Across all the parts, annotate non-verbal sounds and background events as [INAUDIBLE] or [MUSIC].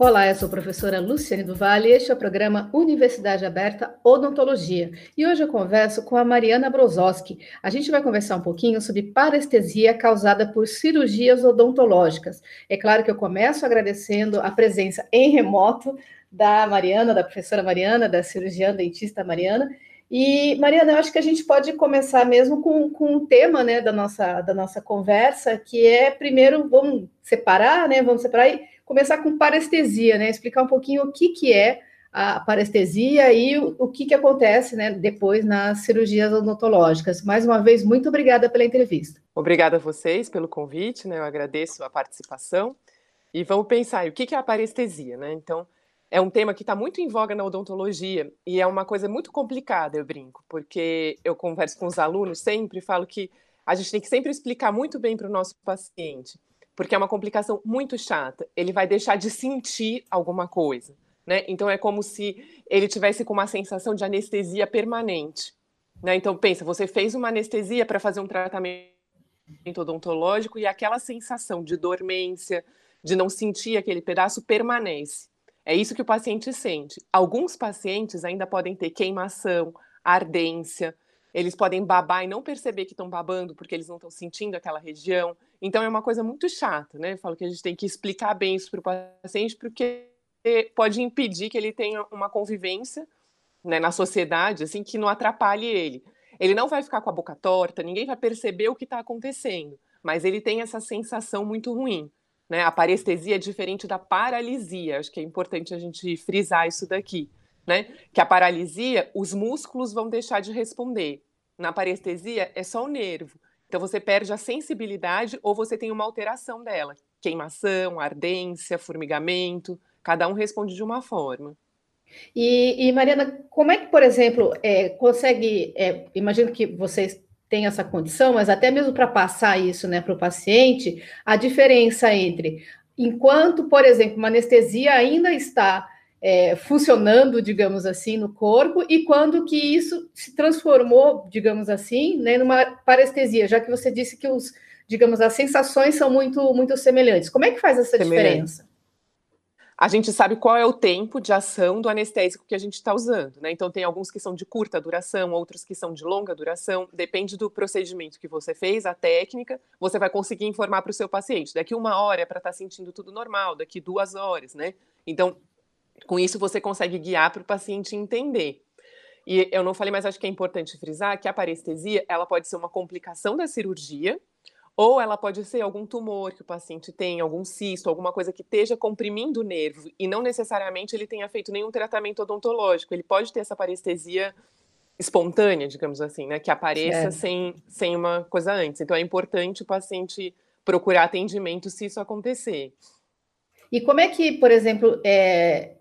Olá, eu sou a professora Luciane Duval e este é o programa Universidade Aberta Odontologia. E hoje eu converso com a Mariana Brozoski. A gente vai conversar um pouquinho sobre parestesia causada por cirurgias odontológicas. É claro que eu começo agradecendo a presença em remoto da Mariana, da professora Mariana, da cirurgiã dentista Mariana. E, Mariana, eu acho que a gente pode começar mesmo com, com um tema né, da, nossa, da nossa conversa, que é, primeiro, vamos separar, né? Vamos separar e começar com parestesia, né? Explicar um pouquinho o que, que é a parestesia e o, o que, que acontece né, depois nas cirurgias odontológicas. Mais uma vez, muito obrigada pela entrevista. Obrigada a vocês pelo convite, né? Eu agradeço a participação. E vamos pensar, o que, que é a parestesia, né? Então, é um tema que está muito em voga na odontologia e é uma coisa muito complicada, eu brinco, porque eu converso com os alunos sempre e falo que a gente tem que sempre explicar muito bem para o nosso paciente porque é uma complicação muito chata. Ele vai deixar de sentir alguma coisa, né? Então é como se ele tivesse com uma sensação de anestesia permanente, né? Então pensa, você fez uma anestesia para fazer um tratamento odontológico e aquela sensação de dormência, de não sentir aquele pedaço permanece. É isso que o paciente sente. Alguns pacientes ainda podem ter queimação, ardência, eles podem babar e não perceber que estão babando porque eles não estão sentindo aquela região. Então é uma coisa muito chata, né? Eu falo que a gente tem que explicar bem isso para o paciente porque pode impedir que ele tenha uma convivência né, na sociedade assim que não atrapalhe ele. Ele não vai ficar com a boca torta, ninguém vai perceber o que está acontecendo, mas ele tem essa sensação muito ruim. Né? A parestesia é diferente da paralisia, acho que é importante a gente frisar isso daqui. Né? Que a paralisia, os músculos vão deixar de responder na parestesia é só o nervo. Então você perde a sensibilidade ou você tem uma alteração dela. Queimação, ardência, formigamento, cada um responde de uma forma. E, e Mariana, como é que, por exemplo, é, consegue, é, imagino que vocês têm essa condição, mas até mesmo para passar isso né, para o paciente, a diferença entre enquanto, por exemplo, uma anestesia ainda está é, funcionando, digamos assim, no corpo, e quando que isso se transformou, digamos assim, né, numa parestesia, já que você disse que os, digamos, as sensações são muito, muito semelhantes. Como é que faz essa diferença? A gente sabe qual é o tempo de ação do anestésico que a gente está usando, né? Então tem alguns que são de curta duração, outros que são de longa duração. Depende do procedimento que você fez, a técnica, você vai conseguir informar para o seu paciente. Daqui uma hora é para estar tá sentindo tudo normal, daqui duas horas, né? Então com isso, você consegue guiar para o paciente entender. E eu não falei, mas acho que é importante frisar que a parestesia ela pode ser uma complicação da cirurgia, ou ela pode ser algum tumor que o paciente tem, algum cisto, alguma coisa que esteja comprimindo o nervo, e não necessariamente ele tenha feito nenhum tratamento odontológico. Ele pode ter essa parestesia espontânea, digamos assim, né? Que apareça sem, sem uma coisa antes. Então é importante o paciente procurar atendimento se isso acontecer. E como é que, por exemplo, é,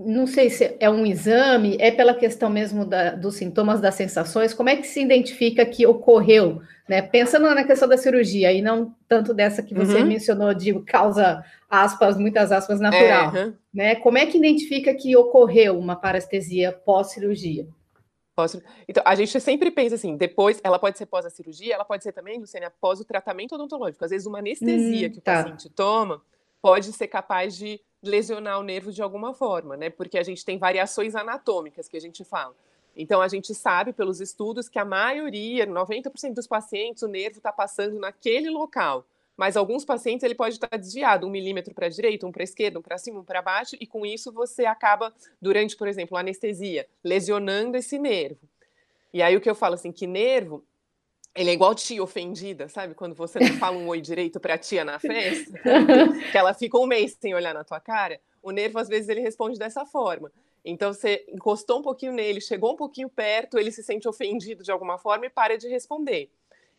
não sei se é um exame, é pela questão mesmo da, dos sintomas, das sensações, como é que se identifica que ocorreu, né? Pensando na questão da cirurgia e não tanto dessa que você uhum. mencionou de causa, aspas, muitas aspas, natural, é, uhum. né? Como é que identifica que ocorreu uma parestesia pós-cirurgia? Então, a gente sempre pensa assim, depois, ela pode ser pós a cirurgia, ela pode ser também, Luciana, após o tratamento odontológico. Às vezes, uma anestesia hum, que o tá. paciente toma pode ser capaz de lesionar o nervo de alguma forma, né? Porque a gente tem variações anatômicas que a gente fala. Então, a gente sabe pelos estudos que a maioria, 90% dos pacientes, o nervo está passando naquele local. Mas alguns pacientes ele pode estar desviado, um milímetro para a direita, um para a esquerda, um para cima, um para baixo, e com isso você acaba, durante, por exemplo, anestesia, lesionando esse nervo. E aí o que eu falo assim, que nervo ele é igual tia ofendida, sabe? Quando você não fala um oi direito pra tia na festa, [LAUGHS] que ela fica um mês sem olhar na tua cara, o nervo às vezes ele responde dessa forma. Então você encostou um pouquinho nele, chegou um pouquinho perto, ele se sente ofendido de alguma forma e para de responder.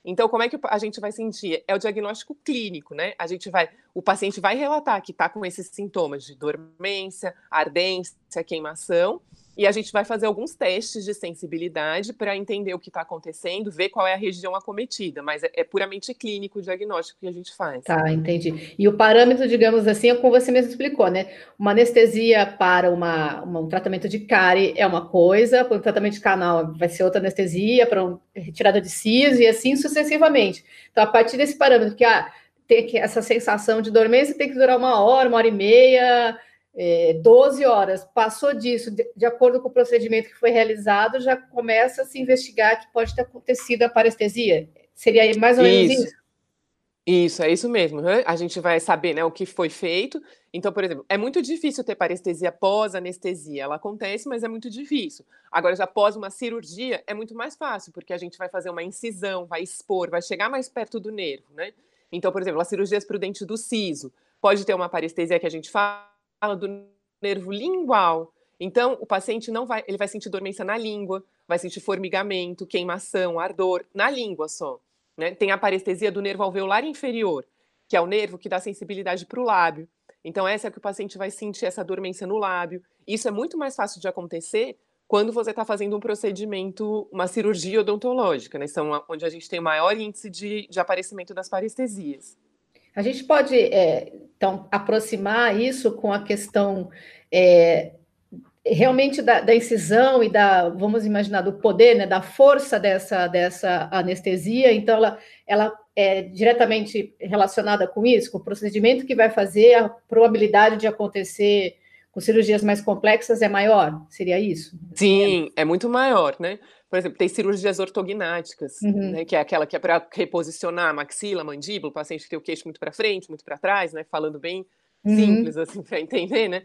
Então, como é que a gente vai sentir? É o diagnóstico clínico, né? A gente vai, o paciente vai relatar que está com esses sintomas de dormência, ardência, queimação, e a gente vai fazer alguns testes de sensibilidade para entender o que está acontecendo, ver qual é a região acometida, mas é, é puramente clínico o diagnóstico que a gente faz. Tá, entendi. E o parâmetro, digamos assim, é como você mesmo explicou, né? Uma anestesia para uma, uma um tratamento de cárie é uma coisa, para um tratamento de canal vai ser outra anestesia, para uma retirada de siso e assim sucessivamente. Então, a partir desse parâmetro que ah, tem que, essa sensação de dormência tem que durar uma hora, uma hora e meia é, 12 horas, passou disso, de, de, acordo com o procedimento que foi realizado, já começa a se investigar que pode ter acontecido a parestesia. Seria mais ou menos isso? isso? Isso, é isso mesmo. Né? A gente vai saber né, o que foi feito. Então, por exemplo, é muito difícil ter parestesia pós-anestesia. Ela acontece, mas é muito difícil. Agora, já após uma cirurgia, é muito mais fácil, porque a gente vai fazer uma incisão, vai expor, vai chegar mais perto do nervo, né? Então, por exemplo, as cirurgias para o dente do siso. Pode ter uma parestesia que a gente fala fala do nervo lingual. Então, o paciente não vai, ele vai sentir dormência na língua, vai sentir formigamento, queimação, ardor, na língua só. Né? Tem a parestesia do nervo alveolar inferior, que é o nervo que dá sensibilidade para o lábio. Então, essa é que o paciente vai sentir essa dormência no lábio. Isso é muito mais fácil de acontecer quando você está fazendo um procedimento, uma cirurgia odontológica, né? São onde a gente tem maior índice de, de aparecimento das parestesias. A gente pode, é, então, aproximar isso com a questão é, realmente da, da, incisão e da, vamos imaginar, do poder, né, da força dessa, dessa anestesia. Então, ela, ela é diretamente relacionada com isso, com o procedimento que vai fazer, a probabilidade de acontecer com cirurgias mais complexas é maior? Seria isso? Sim, é muito maior, né? Por exemplo, tem cirurgias ortognáticas, uhum. né, que é aquela que é para reposicionar a maxila, a mandíbula, o paciente que tem o queixo muito para frente, muito para trás, né? Falando bem uhum. simples, assim, para entender, né?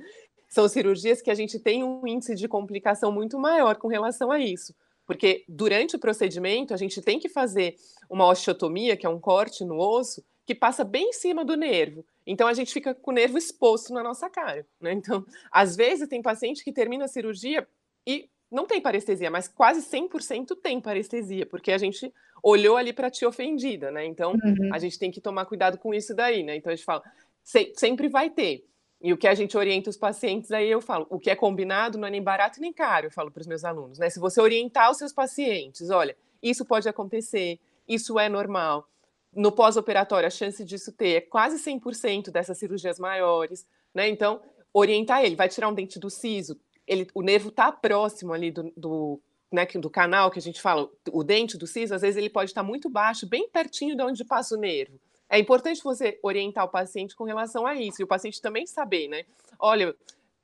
São cirurgias que a gente tem um índice de complicação muito maior com relação a isso. Porque durante o procedimento, a gente tem que fazer uma osteotomia, que é um corte no osso, que passa bem em cima do nervo. Então a gente fica com o nervo exposto na nossa cara. Né? Então, às vezes tem paciente que termina a cirurgia e não tem parestesia, mas quase 100% tem parestesia, porque a gente olhou ali para ti ofendida, né? Então uhum. a gente tem que tomar cuidado com isso daí, né? Então a gente fala, se, sempre vai ter. E o que a gente orienta os pacientes, aí eu falo, o que é combinado não é nem barato nem caro, eu falo para os meus alunos, né? Se você orientar os seus pacientes, olha, isso pode acontecer, isso é normal. No pós-operatório, a chance disso ter é quase 100% dessas cirurgias maiores, né? Então, orientar ele, vai tirar um dente do siso, ele, o nervo está próximo ali do, do, né, do canal que a gente fala, o dente do siso, às vezes ele pode estar muito baixo, bem pertinho de onde passa o nervo. É importante você orientar o paciente com relação a isso, e o paciente também saber, né? Olha,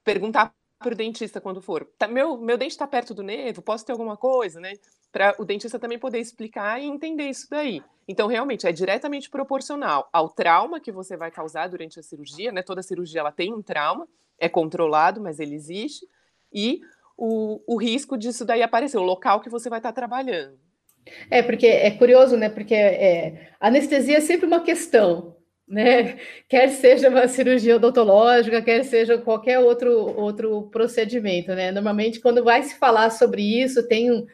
perguntar para o dentista quando for, tá, meu, meu dente está perto do nervo, posso ter alguma coisa, né? Para o dentista também poder explicar e entender isso daí. Então, realmente, é diretamente proporcional ao trauma que você vai causar durante a cirurgia, né? Toda cirurgia ela tem um trauma, é controlado, mas ele existe e o, o risco disso daí aparecer, o local que você vai estar trabalhando. É, porque é curioso, né? Porque é, anestesia é sempre uma questão, né? [LAUGHS] Quer seja uma cirurgia odontológica, quer seja qualquer outro, outro procedimento, né? Normalmente, quando vai se falar sobre isso, tem um,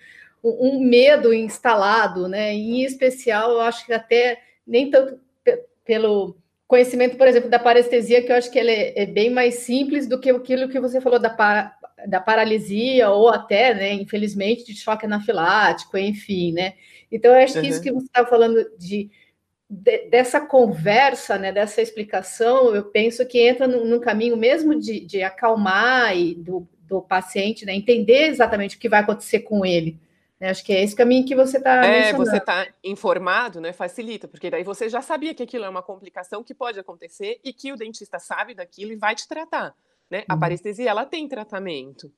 um medo instalado, né? Em especial, eu acho que até nem tanto pelo conhecimento, por exemplo, da parestesia, que eu acho que ele é, é bem mais simples do que aquilo que você falou da para, da paralisia ou até, né, infelizmente, de choque anafilático, enfim, né? Então, eu acho que uhum. isso que você está falando de, de, dessa conversa, né, dessa explicação, eu penso que entra num caminho mesmo de, de acalmar e do, do paciente, né, entender exatamente o que vai acontecer com ele. Né? Acho que é esse caminho que você está É, você está informado, né? Facilita, porque daí você já sabia que aquilo é uma complicação que pode acontecer e que o dentista sabe daquilo e vai te tratar. Né? Uhum. A parestesia ela tem tratamento.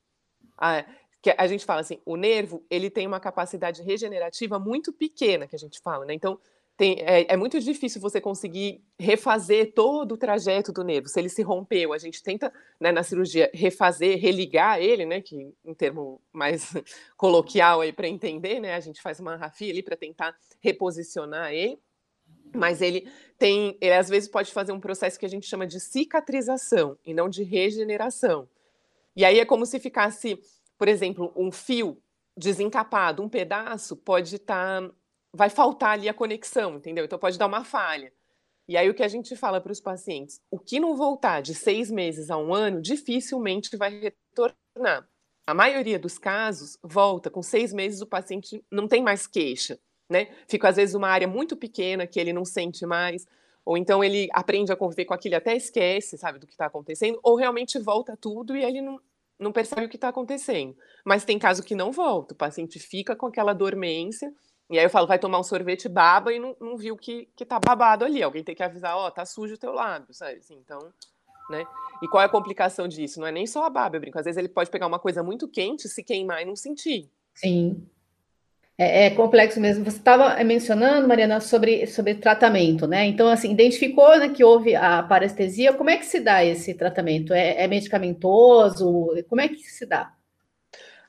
A, que a gente fala assim, o nervo ele tem uma capacidade regenerativa muito pequena, que a gente fala, né? Então tem, é, é, muito difícil você conseguir refazer todo o trajeto do nervo. Se ele se rompeu, a gente tenta, né, na cirurgia, refazer, religar ele, né, que em termo mais [LAUGHS] coloquial aí para entender, né, a gente faz uma rafia ali para tentar reposicionar ele mas ele tem, ele às vezes pode fazer um processo que a gente chama de cicatrização e não de regeneração. E aí é como se ficasse, por exemplo, um fio desencapado, um pedaço pode estar, tá, vai faltar ali a conexão, entendeu? Então pode dar uma falha. E aí o que a gente fala para os pacientes, o que não voltar de seis meses a um ano, dificilmente vai retornar. a maioria dos casos volta com seis meses o paciente não tem mais queixa, né? Fica às vezes uma área muito pequena que ele não sente mais, ou então ele aprende a conviver com aquilo, até esquece, sabe, do que está acontecendo, ou realmente volta tudo e ele não, não percebe o que está acontecendo. Mas tem caso que não volta, o paciente fica com aquela dormência, e aí eu falo, vai tomar um sorvete, baba e não, não viu que, que tá babado ali. Alguém tem que avisar, ó, oh, tá sujo o teu lábio, sabe? Assim, então, né? E qual é a complicação disso? Não é nem só a baba, eu brinco. Às vezes ele pode pegar uma coisa muito quente, se queimar e não sentir. Sim. É, é complexo mesmo. Você estava mencionando, Mariana, sobre, sobre tratamento, né? Então, assim, identificou né, que houve a parestesia. Como é que se dá esse tratamento? É, é medicamentoso? Como é que se dá?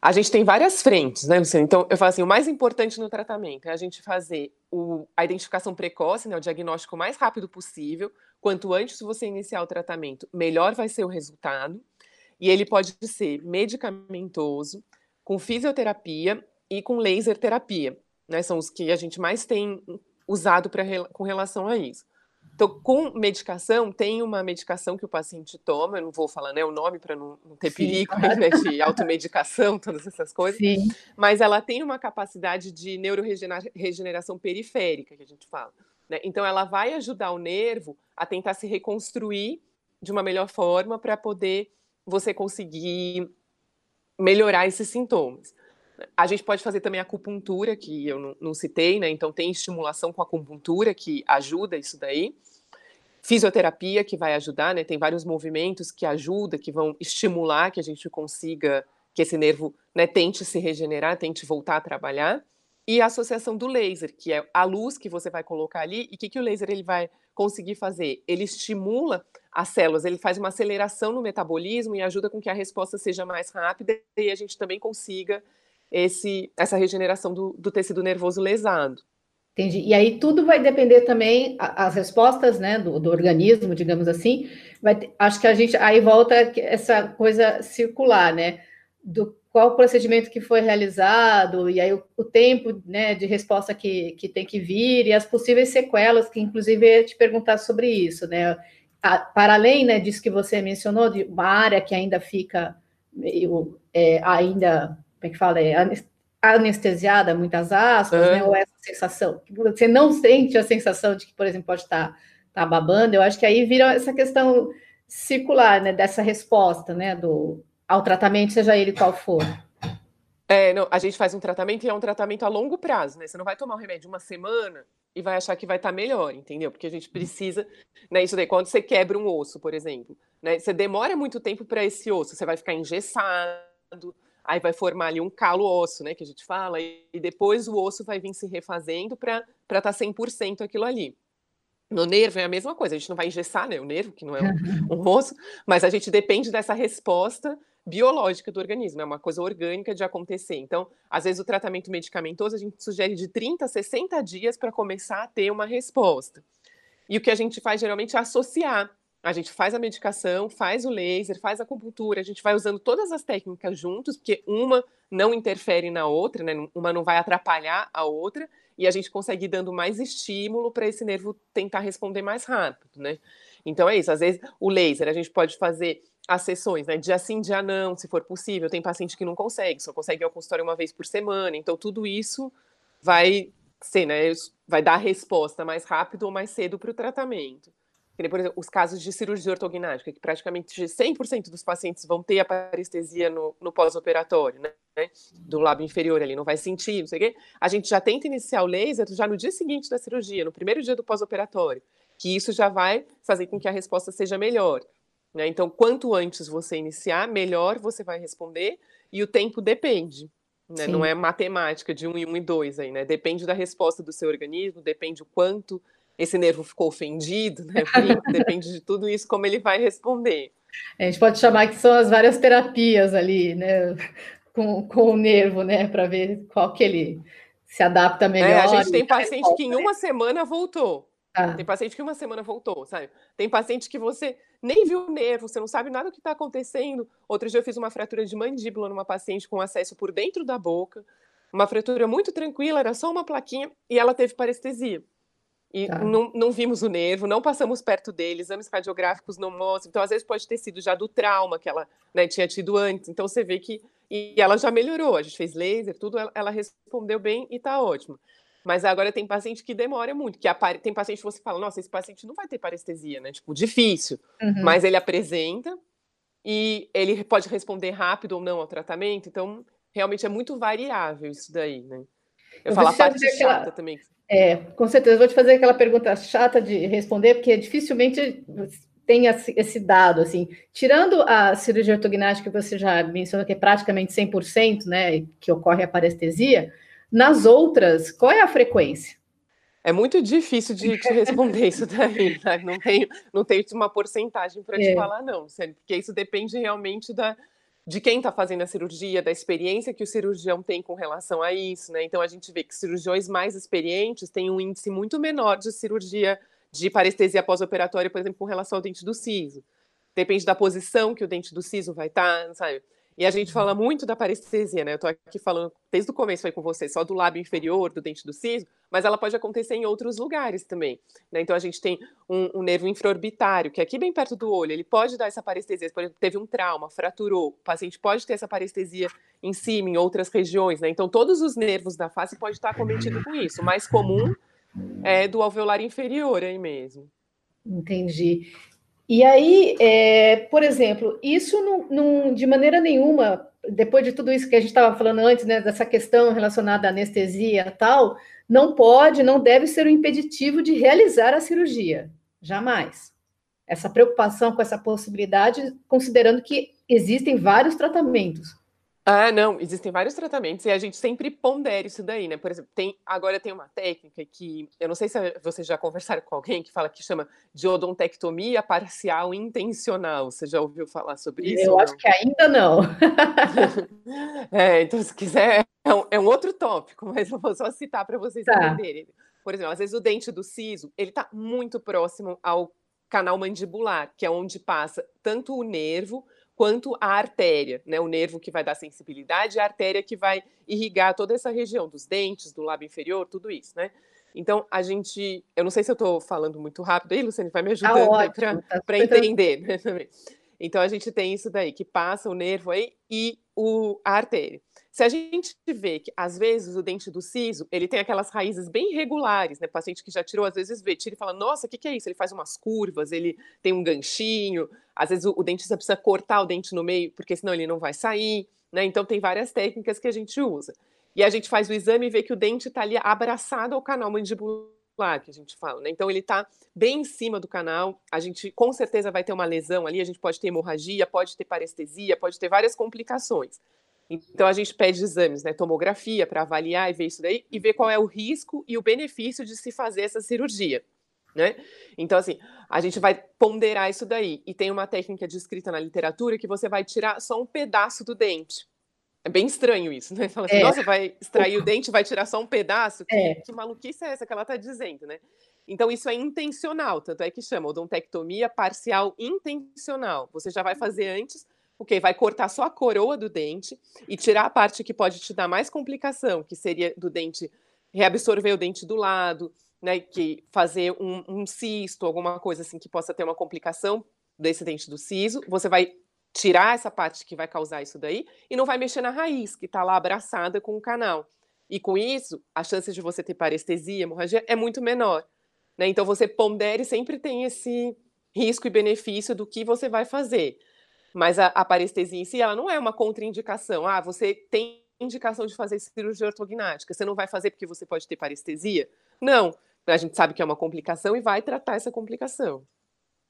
A gente tem várias frentes, né, Luciana? Então, eu falo assim, o mais importante no tratamento é a gente fazer o, a identificação precoce, né, o diagnóstico mais rápido possível. Quanto antes você iniciar o tratamento, melhor vai ser o resultado. E ele pode ser medicamentoso, com fisioterapia e com laser terapia. Né? São os que a gente mais tem usado pra, com relação a isso. Então, com medicação, tem uma medicação que o paciente toma, eu não vou falar né, o nome para não, não, ter Sim, perigo claro. né, de automedicação, todas essas coisas, Sim. mas ela tem uma capacidade de neuroregeneração periférica, que a gente fala. Né? Então, ela vai ajudar o nervo a tentar se reconstruir de uma melhor forma para poder você conseguir melhorar esses sintomas. A gente pode fazer também acupuntura, que eu não, não, citei, né? Então tem estimulação com a acupuntura que ajuda isso daí. Fisioterapia que vai ajudar, né? Tem vários movimentos que ajudam, que vão estimular que a gente consiga que esse nervo né, tente se regenerar, tente voltar a trabalhar. E a associação do laser, que é a luz que você vai colocar ali. E o que, que o laser ele vai conseguir fazer? Ele estimula as células, ele faz uma aceleração no metabolismo e ajuda com que a resposta seja mais rápida e a gente também consiga esse, essa regeneração do, do tecido nervoso lesado. Entendi. E aí tudo vai depender também, as respostas né, do, do organismo, digamos assim, vai, acho que a gente aí volta essa coisa circular, né? Do qual procedimento que foi realizado, e aí o, o tempo né, de resposta que, que tem que vir, e as possíveis sequelas, que inclusive ia te perguntar sobre isso, né? A, para além né, disso que você mencionou, de uma área que ainda fica meio é, ainda como é que fala? É anestesiada, muitas aspas, né? Ou essa sensação. Você não sente a sensação de que, por exemplo, pode estar tá babando. Eu acho que aí vira essa questão circular, né? Dessa resposta, né? Do, ao tratamento, seja ele qual for. É, não, a gente faz um tratamento e é um tratamento a longo prazo, né? Você não vai tomar o um remédio uma semana e vai achar que vai estar tá melhor, entendeu? Porque a gente precisa, né? Isso daí, quando você quebra um osso, por exemplo, né? Você demora muito tempo para esse osso, você vai ficar engessado, aí vai formar ali um calo osso, né, que a gente fala, e depois o osso vai vir se refazendo para estar tá 100% aquilo ali. No nervo é a mesma coisa, a gente não vai engessar, né, o nervo, que não é um, um osso, mas a gente depende dessa resposta biológica do organismo, é uma coisa orgânica de acontecer. Então, às vezes o tratamento medicamentoso a gente sugere de 30 a 60 dias para começar a ter uma resposta. E o que a gente faz geralmente é associar a gente faz a medicação, faz o laser, faz a acupuntura, a gente vai usando todas as técnicas juntos, porque uma não interfere na outra, né? Uma não vai atrapalhar a outra, e a gente consegue ir dando mais estímulo para esse nervo tentar responder mais rápido, né? Então é isso, às vezes o laser a gente pode fazer as sessões, né? Dia sim, dia não, se for possível. Tem paciente que não consegue, só consegue ir ao consultório uma vez por semana. Então, tudo isso vai ser, né? Vai dar a resposta mais rápido ou mais cedo para o tratamento por exemplo, os casos de cirurgia ortognática, que praticamente 100% dos pacientes vão ter a parestesia no, no pós-operatório, né? Do lábio inferior ali, não vai sentir, não sei o quê. A gente já tenta iniciar o laser já no dia seguinte da cirurgia, no primeiro dia do pós-operatório, que isso já vai fazer com que a resposta seja melhor. Né? Então, quanto antes você iniciar, melhor você vai responder, e o tempo depende. Né? Não é matemática de um e um e dois aí, né? Depende da resposta do seu organismo, depende o quanto esse nervo ficou ofendido, né? [LAUGHS] Depende de tudo isso, como ele vai responder. A gente pode chamar que são as várias terapias ali, né? Com, com o nervo, né? Para ver qual que ele se adapta melhor. É, a gente tem paciente volta, que em né? uma semana voltou. Ah. Tem paciente que em uma semana voltou, sabe? Tem paciente que você nem viu o nervo, você não sabe nada do que está acontecendo. Outro dia eu fiz uma fratura de mandíbula numa paciente com acesso por dentro da boca, uma fratura muito tranquila, era só uma plaquinha, e ela teve parestesia. E tá. não, não vimos o nervo, não passamos perto dele, exames radiográficos não mostram. Então, às vezes, pode ter sido já do trauma que ela né, tinha tido antes. Então, você vê que e ela já melhorou. A gente fez laser, tudo, ela, ela respondeu bem e tá ótimo. Mas agora tem paciente que demora muito, que apare... tem paciente que você fala, nossa, esse paciente não vai ter parestesia, né? Tipo, difícil. Uhum. Mas ele apresenta e ele pode responder rápido ou não ao tratamento, então realmente é muito variável isso daí, né? Eu, eu falo a parte chata aquela... também. É, com certeza. Vou te fazer aquela pergunta chata de responder, porque dificilmente tem esse dado, assim. Tirando a cirurgia ortognática que você já mencionou, que é praticamente 100%, né, que ocorre a parestesia, nas outras, qual é a frequência? É muito difícil de te responder isso daí, [LAUGHS] né? não tenho, não tenho uma porcentagem para te é. falar, não, porque isso depende realmente da, de quem está fazendo a cirurgia, da experiência que o cirurgião tem com relação a isso, né? Então a gente vê que cirurgiões mais experientes têm um índice muito menor de cirurgia de parestesia pós-operatória, por exemplo, com relação ao dente do siso. Depende da posição que o dente do siso vai estar, tá, sabe? E a gente fala muito da parestesia, né? Eu tô aqui falando desde o começo aí com você, só do lábio inferior, do dente do siso, mas ela pode acontecer em outros lugares também. Né? Então a gente tem um, um, nervo infraorbitário, que é aqui bem perto do olho, ele pode dar essa parestesia. Por exemplo, teve um trauma, fraturou, o paciente pode ter essa parestesia em cima, em outras regiões, né? Então todos os nervos da face podem estar acometidos com isso. O mais comum é do alveolar inferior aí mesmo. Entendi. E aí, é, por exemplo, isso não, não, de maneira nenhuma, depois de tudo isso que a gente estava falando antes, né, dessa questão relacionada à anestesia tal, não pode, não deve ser um impeditivo de realizar a cirurgia. Jamais. Essa preocupação com essa possibilidade, considerando que existem vários tratamentos. Ah, não, existem vários tratamentos e a gente sempre pondera isso daí, né? Por exemplo, tem, agora tem uma técnica que eu não sei se vocês já conversaram com alguém que fala que chama de odontectomia parcial intencional. Você já ouviu falar sobre isso? Eu acho que ainda não. [LAUGHS] é, então, se quiser, é um, é um, outro tópico, mas eu vou só citar para vocês tá. entenderem. Por exemplo, às vezes o dente do siso, ele está muito próximo ao canal mandibular, que é onde passa tanto o nervo quanto a artéria, né? O nervo que vai dar sensibilidade e a artéria que vai irrigar toda essa região dos dentes, do lábio inferior, tudo isso, né? Então, a gente. Eu não sei se eu estou falando muito rápido aí, Luciane, vai me tá ajudando para tá entender. Né, então, a gente tem isso daí, que passa o nervo aí e o, a artéria. Se a gente vê que, às vezes, o dente do siso, ele tem aquelas raízes bem irregulares, né? O paciente que já tirou, às vezes, vê, tira e fala, nossa, o que, que, é isso? Ele faz umas curvas, ele tem um ganchinho, às vezes o, o dentista precisa cortar o dente no meio, porque senão ele não vai sair, né? Então, tem várias técnicas que a gente usa. E a gente faz o exame e vê que o dente está ali abraçado ao canal mandibular, que a gente fala, né? Então, ele está bem em cima do canal, a gente com certeza vai ter uma lesão ali, a gente pode ter hemorragia, pode ter parestesia, pode ter várias complicações. Então a gente pede exames, né, tomografia para avaliar e ver isso daí e ver qual é o risco e o benefício de se fazer essa cirurgia, né? Então assim, a gente vai ponderar isso daí e tem uma técnica descrita na literatura que você vai tirar só um pedaço do dente. É bem estranho isso, né? Fala assim, é. nossa, vai extrair o dente, vai tirar só um pedaço? Que, é. que maluquice é essa que ela está dizendo, né? Então, isso é intencional, tanto é que chama odontectomia parcial intencional. Você já vai fazer antes porque vai cortar só a coroa do dente e tirar a parte que pode te dar mais complicação, que seria do dente reabsorver o dente do lado, né, que fazer um, um cisto, alguma coisa assim que possa ter uma complicação desse dente do siso, você vai tirar essa parte que vai causar isso daí e não vai mexer na raiz, que está lá abraçada com o canal. E com isso, a chance de você ter parestesia, hemorragia, é muito menor. Né? Então, você pondere sempre tem esse risco e benefício do que você vai fazer. Mas a, a parestesia em si, ela não é uma contraindicação. Ah, você tem indicação de fazer cirurgia ortognática, você não vai fazer porque você pode ter parestesia? Não. A gente sabe que é uma complicação e vai tratar essa complicação.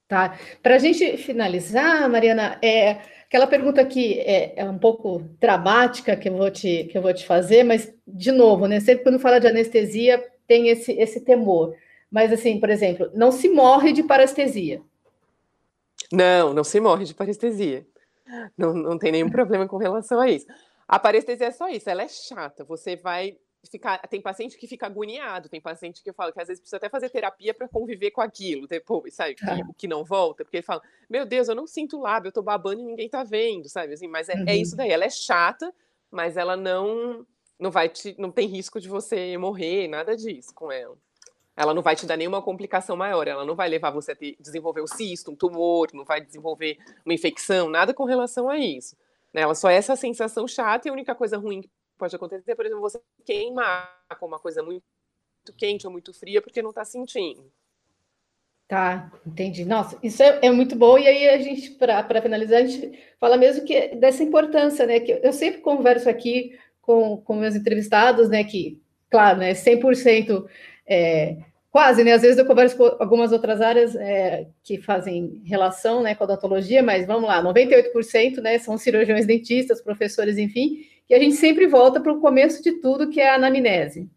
Tá. Para a gente finalizar, Mariana, é aquela pergunta que é, é, um pouco dramática que eu vou te que eu vou te fazer, mas de novo, né? Sempre quando fala de anestesia tem esse esse temor. Mas assim, por exemplo, não se morre de parestesia. Não, não se morre de parestesia. Não, não tem nenhum problema com relação a isso. A parestesia é só isso, ela é chata. Você vai ficar. Tem paciente que fica agoniado, tem paciente que eu falo que às vezes precisa até fazer terapia para conviver com aquilo depois, sabe? Que, ah. que não volta, porque ele fala: Meu Deus, eu não sinto lábio, eu tô babando e ninguém tá vendo, sabe? Assim, mas é, é uhum. é isso daí, ela é chata, mas ela não. Não vai te, não tem risco de você morrer, nada disso com ela ela não vai te dar nenhuma complicação maior, ela não vai levar você a ter, desenvolver um cisto, um tumor, não vai desenvolver uma infecção, nada com relação a isso. Né? Ela só é essa sensação chata e a única coisa ruim que pode acontecer, por exemplo, você queimar com uma coisa muito quente ou muito fria porque não está sentindo. Tá, entendi. Nossa, isso é, é, muito bom. E aí a gente, para finalizar, a gente fala mesmo que dessa importância, né? Que eu sempre converso aqui com, com meus entrevistados, né? Que, claro, né? 100% é, quase, né? Às vezes eu converso com algumas outras áreas é, que fazem relação, né, com a odontologia, mas vamos lá, 98%, né, são cirurgiões dentistas, professores, enfim, e a gente sempre volta para o começo de tudo, que é a anamnese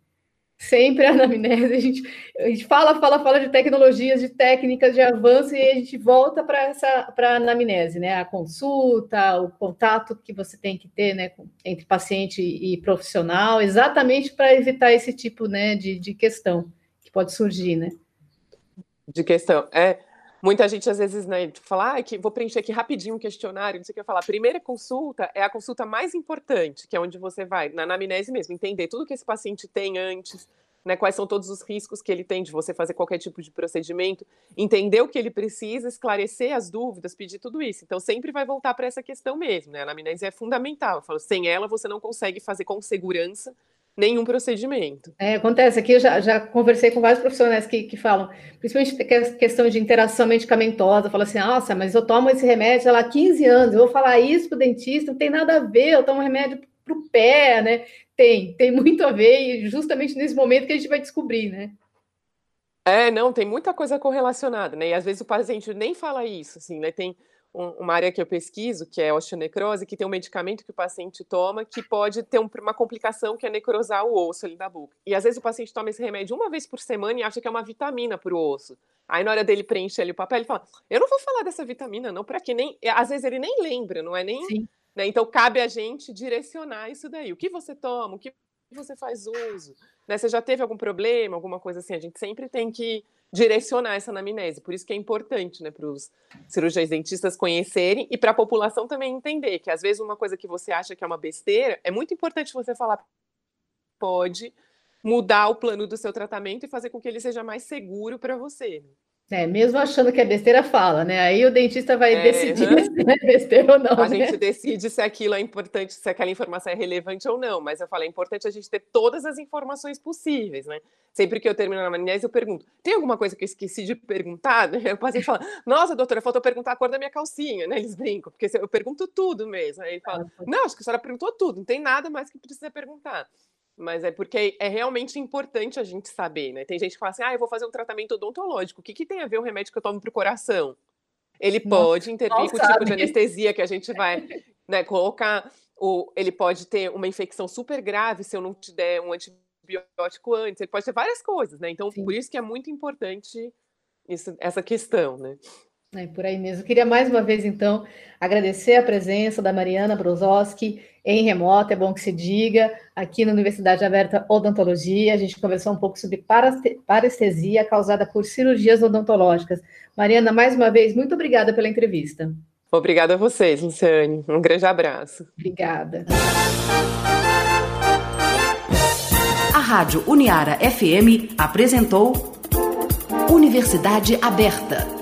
sempre a anamnese, a gente, a gente fala, fala, fala de tecnologias, de técnicas, de avanço, e a gente volta para essa para a anamnese, né? A consulta, o contato que você tem que ter né, entre paciente e profissional, exatamente para evitar esse tipo né, de, de questão que pode surgir, né? De questão. É, muita gente às vezes né, fala ah, que vou preencher aqui rapidinho um questionário, não sei o que eu falar. Primeira consulta é a consulta mais importante, que é onde você vai, na anamnese mesmo, entender tudo que esse paciente tem antes, né, quais são todos os riscos que ele tem de você fazer qualquer tipo de procedimento, entender o que ele precisa, esclarecer as dúvidas, pedir tudo isso. Então, sempre vai voltar para essa questão mesmo, né? A anamnese é fundamental. Eu falo, sem ela, você não consegue fazer com segurança nenhum procedimento. É, acontece aqui, eu já, já conversei com vários profissionais que, que falam, principalmente questão de interação medicamentosa, fala assim, nossa, mas eu tomo esse remédio há 15 anos, eu vou falar isso para o dentista, não tem nada a ver, eu tomo remédio para o pé, né? Tem, tem muito a ver, e justamente nesse momento que a gente vai descobrir, né? É, não, tem muita coisa correlacionada, né? E às vezes o paciente nem fala isso, assim, né? Tem uma área que eu pesquiso, que é a osteonecrose, que tem um medicamento que o paciente toma que pode ter uma complicação que é necrosar o osso ali da boca. E às vezes o paciente toma esse remédio uma vez por semana e acha que é uma vitamina para o osso. Aí na hora dele preencher ali o papel, ele fala: Eu não vou falar dessa vitamina, não, para que nem. Às vezes ele nem lembra, não é nem. Né? Então cabe a gente direcionar isso daí. O que você toma, o que você faz uso? Né? Você já teve algum problema, alguma coisa assim? A gente sempre tem que direcionar essa anamnese. Por isso que é importante, né, para os cirurgiões dentistas conhecerem e para a população também entender que às vezes uma coisa que você acha que é uma besteira, é muito importante você falar pode mudar o plano do seu tratamento e fazer com que ele seja mais seguro para você. É, mesmo achando que é besteira, fala, né? Aí o dentista vai é, decidir se é besteira ou não. A né? gente decide se aquilo é importante, se aquela informação é relevante ou não. Mas eu falo, é importante a gente ter todas as informações possíveis, né? Sempre que eu termino na anamnese, eu pergunto: tem alguma coisa que eu esqueci de perguntar? O paciente fala: Nossa, doutora, faltou perguntar a cor da minha calcinha, né? Eles brincam, porque eu pergunto tudo mesmo. Aí ele fala: Não, acho que a senhora perguntou tudo, não tem nada mais que precisa perguntar mas é porque é realmente importante a gente saber, né? Tem gente que fala assim, ah, eu vou fazer um tratamento odontológico, o que, que tem a ver o remédio que eu tomo para o coração? Ele pode intervir com o tipo de anestesia que a gente vai [LAUGHS] né, colocar, o, ele pode ter uma infecção super grave se eu não te der um antibiótico antes, ele pode ter várias coisas, né? Então, Sim. por isso que é muito importante isso, essa questão, né? É por aí mesmo. Eu queria mais uma vez, então, agradecer a presença da Mariana Brozoski em remota, é bom que se diga, aqui na Universidade Aberta Odontologia. A gente conversou um pouco sobre parestesia causada por cirurgias odontológicas. Mariana, mais uma vez, muito obrigada pela entrevista. Obrigada a vocês, Luciane. Um grande abraço. Obrigada. A Rádio Uniara FM apresentou Universidade Aberta